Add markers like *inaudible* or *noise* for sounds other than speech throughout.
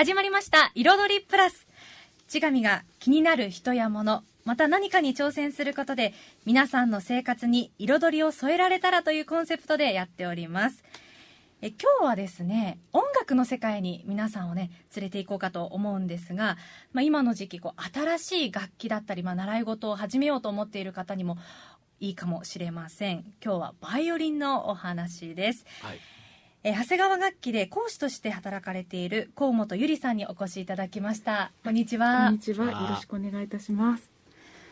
始まりました。彩りプラス。千神が気になる人や物。また何かに挑戦することで皆さんの生活に彩りを添えられたらというコンセプトでやっております。え今日はですね音楽の世界に皆さんをね連れて行こうかと思うんですが、まあ、今の時期こう新しい楽器だったり、まあ、習い事を始めようと思っている方にもいいかもしれません。今日はバイオリンのお話です、はい。え長谷川楽器で講師として働かれている河本ゆりさんにお越しいただきましたこんにちこはんにちは。よろしくお願いいたします。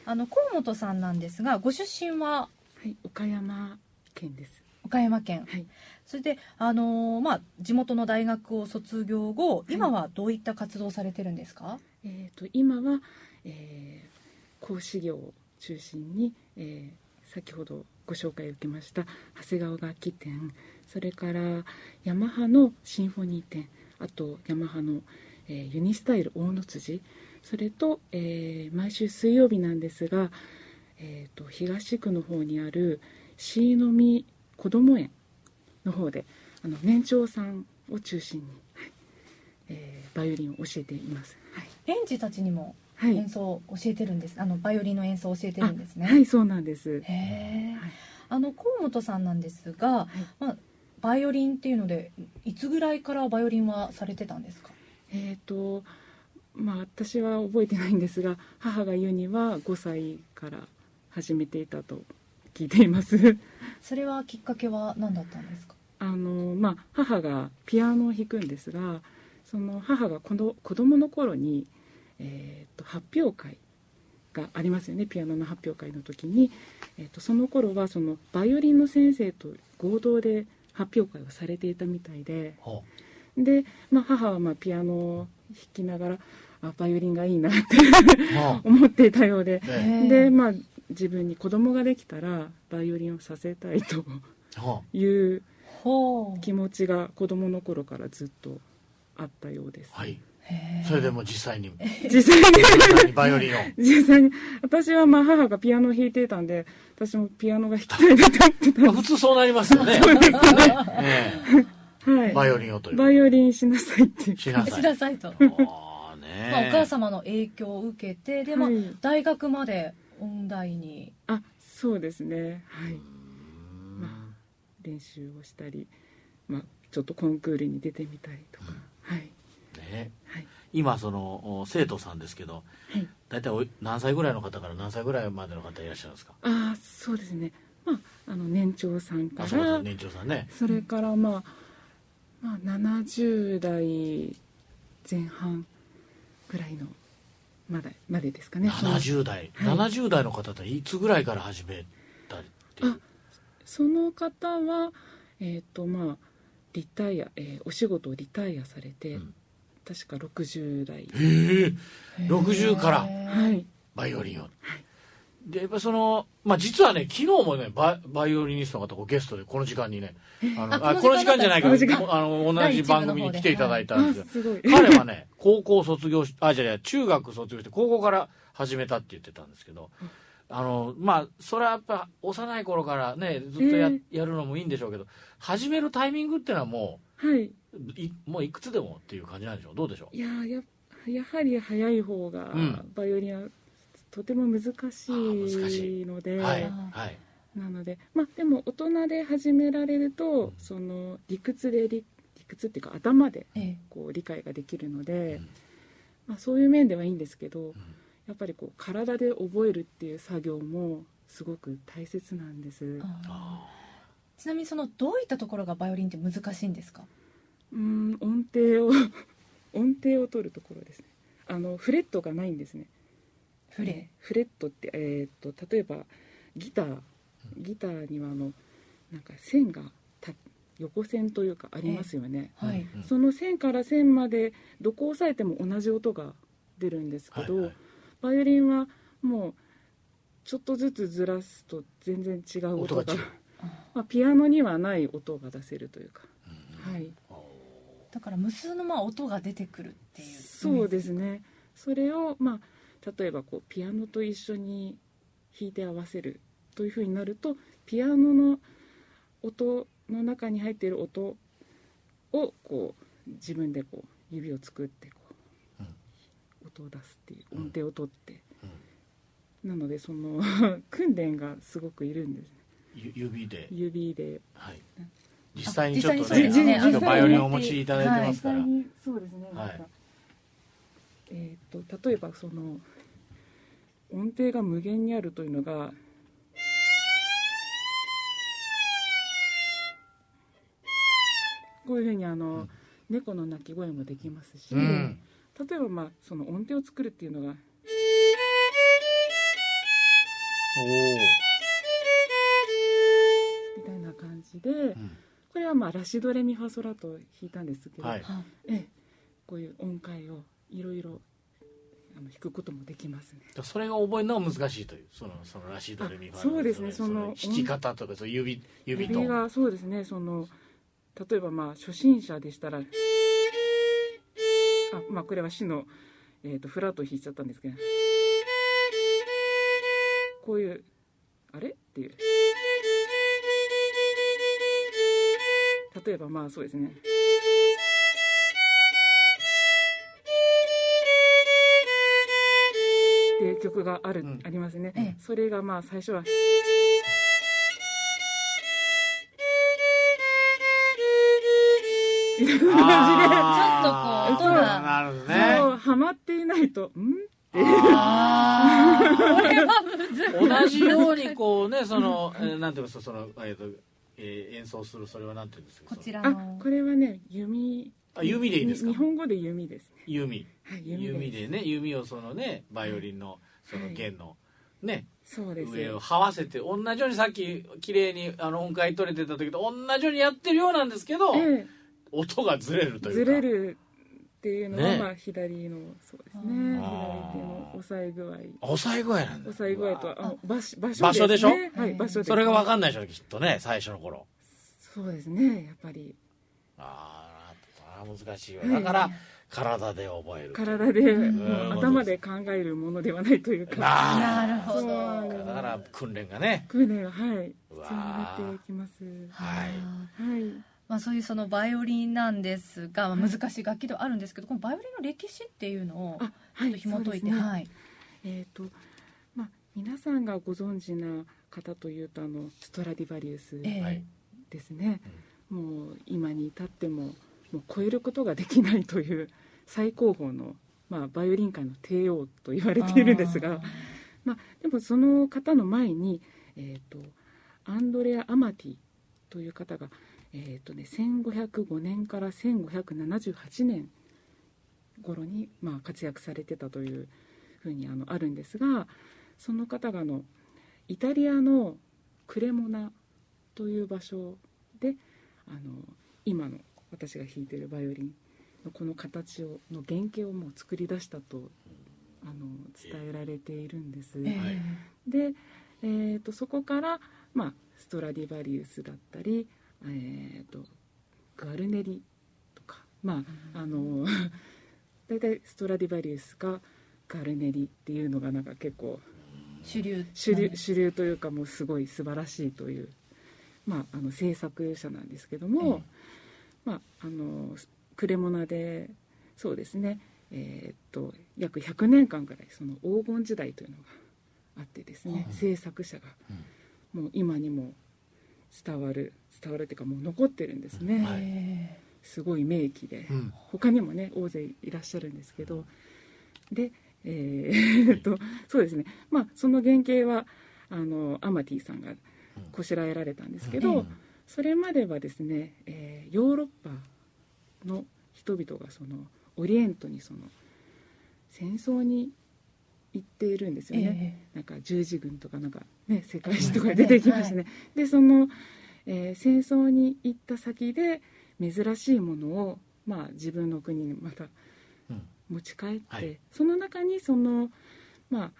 あの河本さんなんですがご出身は？はい、岡山県です。岡山県はい。それで、あのーまあ、地元の大学を卒業後、い今はどういった活動をされてるんですか、えっ、と今は、えー、講師業を中心に、えー先ほどご紹介を受けました。長谷川楽器店、それからヤマハのシンフォニー店、あとヤマハの、えーユニスタイル大野辻、それと、えー毎週水曜日なんですが、えー、と東区の方にある椎の実こども園の方であの年長さんを中心に、はいえーバイオリンを教えています。はい。園児たちにも演奏を教えてるんです、あのバイオリンの演奏を教えてるんですね。あはい、そうなんです。へえ、はい。あの河本さんなんですが、まあ、バイオリンっていうのでいつぐらいからバイオリンはされてたんですか？えっ、と、まあ、私は覚えてないんですが、母が言うには5歳から始めていたと聞いています。*laughs* それはきっかけは何だったんですか？あの、まあ、母がピアノを弾くんですが、その母がこの子供の頃に、えー、と発表会がありますよね。ピアノの発表会の時に、えー、とその頃はそのバイオリンの先生と合同で発表会をされていたみたいで。ほで、まあ、母はまあピアノを弾きながらあバイオリンがいいなってうほ *laughs* 思っていたようで。ねえ。で、まあ、自分に子供ができたらバイオリンをさせたいとほいう気持ちが子供の頃からずっとあったようです。うはいそれでもう *laughs* 実際に。実際に。バイオリンを。*laughs* 実際に。私はまあ母がピアノを弾いていたんで私もピアノが弾きたいなと思ってたまあ普通そうなりますよね。*laughs* えはい。えバイオリンをという。バイオリンしなさいってしなさい。しなさいと、ああねまあ、お母様の影響を受けてで、まあはい。大学まで音大に。あそうですね。はういん。まあ練習をしたり、まあ、ちょっとコンクールに出てみたりとか、はいねはい。今そのお生徒さんですけどはい。大体何歳ぐらいの方から何歳ぐらいまでの方いらっしゃるんですか？ああそうですね。まああの年長さんから。年長さんね。それからまあ、まあ、70代前半ぐらいのまだまでですかね。70代、はい。70代の方っていつぐらいから始めたりっていうあその方はえっ、とまあリタイア、えーお仕事をリタイアされて、うん確か60代。へえ60から。はい。バイオリンを、でやっぱそのまあ実はね昨日もねバイバイオリニストの方ゲストでこの時間にねあのああこの時間じゃないけこの時間。どあの同じ番組に来ていただいたんあですよ。すごい。彼はね高校卒業しあじゃあじゃあ中学卒業して高校から始めたって言ってたんですけどあのまあそれはやっぱ幼い頃からねずっとや,、えやるのもいいんでしょうけど始めるタイミングっていうのはもはい、ういもういくつでもっていう感じなんでしょう？どうでしょう？いやややはり早い方がうん。バイオリンはとても難しあー難しい。ので、はいはい。なのでまあでも大人で始められると、うん。その理屈で理理屈っていうか頭でええ。こう理解ができるので、うん。まあ、そういう面ではいいんですけど、ん。やっぱりこう体で覚えるっていう作業もすごく大切なんです。あー。あちなみにそのどういったところがバイオリンって難しいんですか？うん音程を *laughs* 音程を取るところですね。あのフレットがないんですね。フレ？フレットって、えー、と例えばギター。ギターにはあのなんか線がた横線というかありますよね、ーはい、うん。その線から線までどこを押さえても同じ音が出るんですけど、はいはい。バイオリンはもうちょっとずつずらすと全然違う音が。音が違うまあ、ピアノにはない音が出せるというか、うんはい、だから無数のまあ音が出てくるっていうそうですね。それを、まあ、例えばこうピアノと一緒に弾いて合わせるというふうになるとピアノの音の中に入っている音をこう自分でこう指を作ってこ音を出すっていう音程を取って、うん。なのでその *laughs* 訓練がすごくいるんです指で、指で。はい、実際にちょっと実際ね。ね今日バイオリンをお持ちいただいてますから、実際にそうですねなんか、はい。えー、と例えばその音程が無限にあるというのがこういうふうにあの、うん。猫の鳴き声もできますし、うん。例えばまあその音程を作るっていうのがおで、お、うん。これはまあラシドレミファソラと弾いたんですけど、はい。はええこういう音階をいろいろあの弾くこともできますね。それが覚えるのが難しいというそのそのラシドレミファあそうですねそその弾き方とかそう指指と。指がそうですねその例えばまあ初心者でしたらあまあこれはシの、えー、とフラットを弾いちゃったんですけどこういうあれ？っていう例えばまあそうですね。っていう曲がある、うん。ありますね、ええ。それがまあ最初はみたいな感あー。ちょっとこう音が。なるね。そうハマっていないとん？あー。*laughs* これはむずい。同じようにこうねその、えーなんていうんですかその、えーとえー演奏するそれはなんていうんですか？こちらあのこれはね弓。あ弓でいいんですか？に日本語で弓ですね。弓。はい弓弓でね弓をそのねバイオリンのその弦のねそうです。上を這わせて同じようにさっき綺麗にあの音階取れてた時と同じようにやってるようなんですけど、え音がずれるえというか。ずれるっていうのは、ね。まあ左のそうですね。あ左ー手の押さえ具合。抑え具合なんだ。押さえ具合とああの場所場所場所でしょ？ねはい場所で。すそれが分かんないでしょきっとね最初の頃。そうですねやっぱり。ああ難しいわ。はいだから体で覚える体で、うん。もう頭で考えるものではないというか。ななるほど。そうなんですだから訓練がね。訓練がはい。必う要になってきます。はい。はいまあ、そういうそのバイオリンなんですが、まあ、難しい楽器ではあるんですけどこのバイオリンの歴史っていうのをあちょっと紐解いて、そうですね。はい。えっ、とまあ皆さんがご存知な方というとあのストラディバリウスええ。はいですね、もう今に至ってももう超えることができないという最高峰の、まあ、バイオリン界の帝王と言われているんですがまあ、でもその方の前に、えー、とアンドレア・アマティという方が、えーとね、1505年から1578年頃に、まあ、活躍されてたというふうにあのあるんですがその方があのイタリアのクレモナという場所であの今の私が弾いているバイオリンのこの形をの原型をもう作り出したとあの伝えられているんです。ええはいで、えー、とそこから、まあ、ストラディバリウスだったり、えー、とガルネリとかまああの *laughs* 大体ストラディバリウスかガルネリっていうのがなんか結構主流。主流主流というかもうすごい素晴らしいという、まあ、あの制作者なんですけども、まあ、あのクレモナでそうですね、えーっと約100年間ぐらいその黄金時代というのがあってですね、うん。制作者がもう今にも伝わる伝わるというかもう残ってるんですね、はい。えすごい名器で。うん。他にもね大勢いらっしゃるんですけど。でえーっとそうですね。まあその原型はあのアマティさんがこしらえられたんですけど、うん。それまではですね、えーヨーロッパの人々がそのオリエントにその戦争に行っているんですえよね、えなんか十字軍とかなんかね世界史とか出てきましたね、でその、えー戦争に行った先で珍しいものを、まあ、自分の国にまたうん。持ち帰って、はい。その中にそのまあ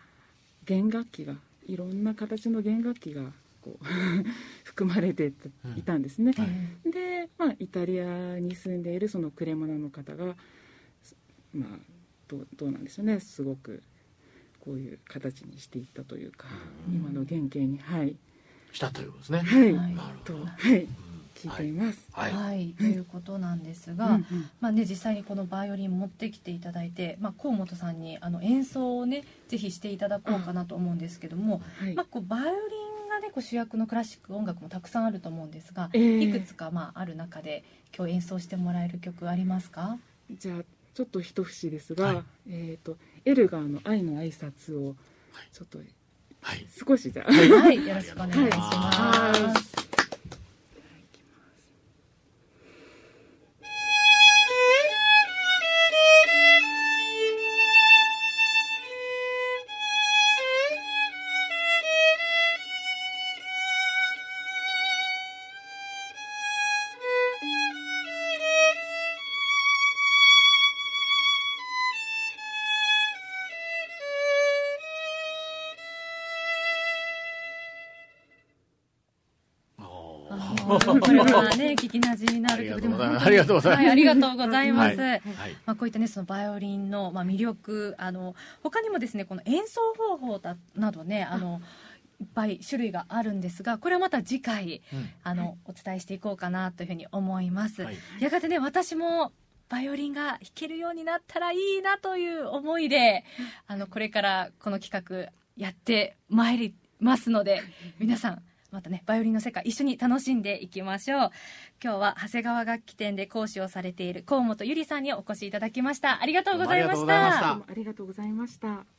弦楽器がいろんな形の弦楽器がこう *laughs* 含まれていたんですね、えで、まあ、イタリアに住んでいるそのクレモナの方が、まあ、どうどうなんでしょうね。すごくこういう形にしていったというか、うん。今の原型にはいしたということですね。はい、はいなるほど。とはい。聞いています。はい、はい、ということなんですが、うんうん。まあね、実際にこのバイオリン持ってきていただいて、まあ、河本さんにあの演奏をねぜひしていただこうかなと思うんですけども、はい。まあ、こうバイオリンがねこう主役のクラシック音楽もたくさんあると思うんですが、えーいくつかまあある中で今日演奏してもらえる曲ありますか？じゃあちょっと一節ですが、はい。えっ、とエルガーの愛の挨拶をちょっとはい少しじゃあ、はい。よろしくお願いします、これはね聞きなじみのある曲でもありがとうございます。はい、ありがとうございます、はい。はい。まあ、こうい。ったねそのバイオリンの、まあ、魅力あの他にもですねこの演奏方法だなどねあのい。っぱい。種類があるんですがこれはまた次回うんあのお伝えしてい。こうかなとい。うふうに思い。ます、はい。やがてね私もバイオリンが弾けるようになったらい。い。なとい。う思い。であのこれからこの企画やってまい。りますので皆さんまたねバイオリンの世界一緒に楽しんでいきましょう。今日は長谷川楽器店で講師をされている河本ゆりさんにお越しいただきました。ありがとうございました。ありがとうございました。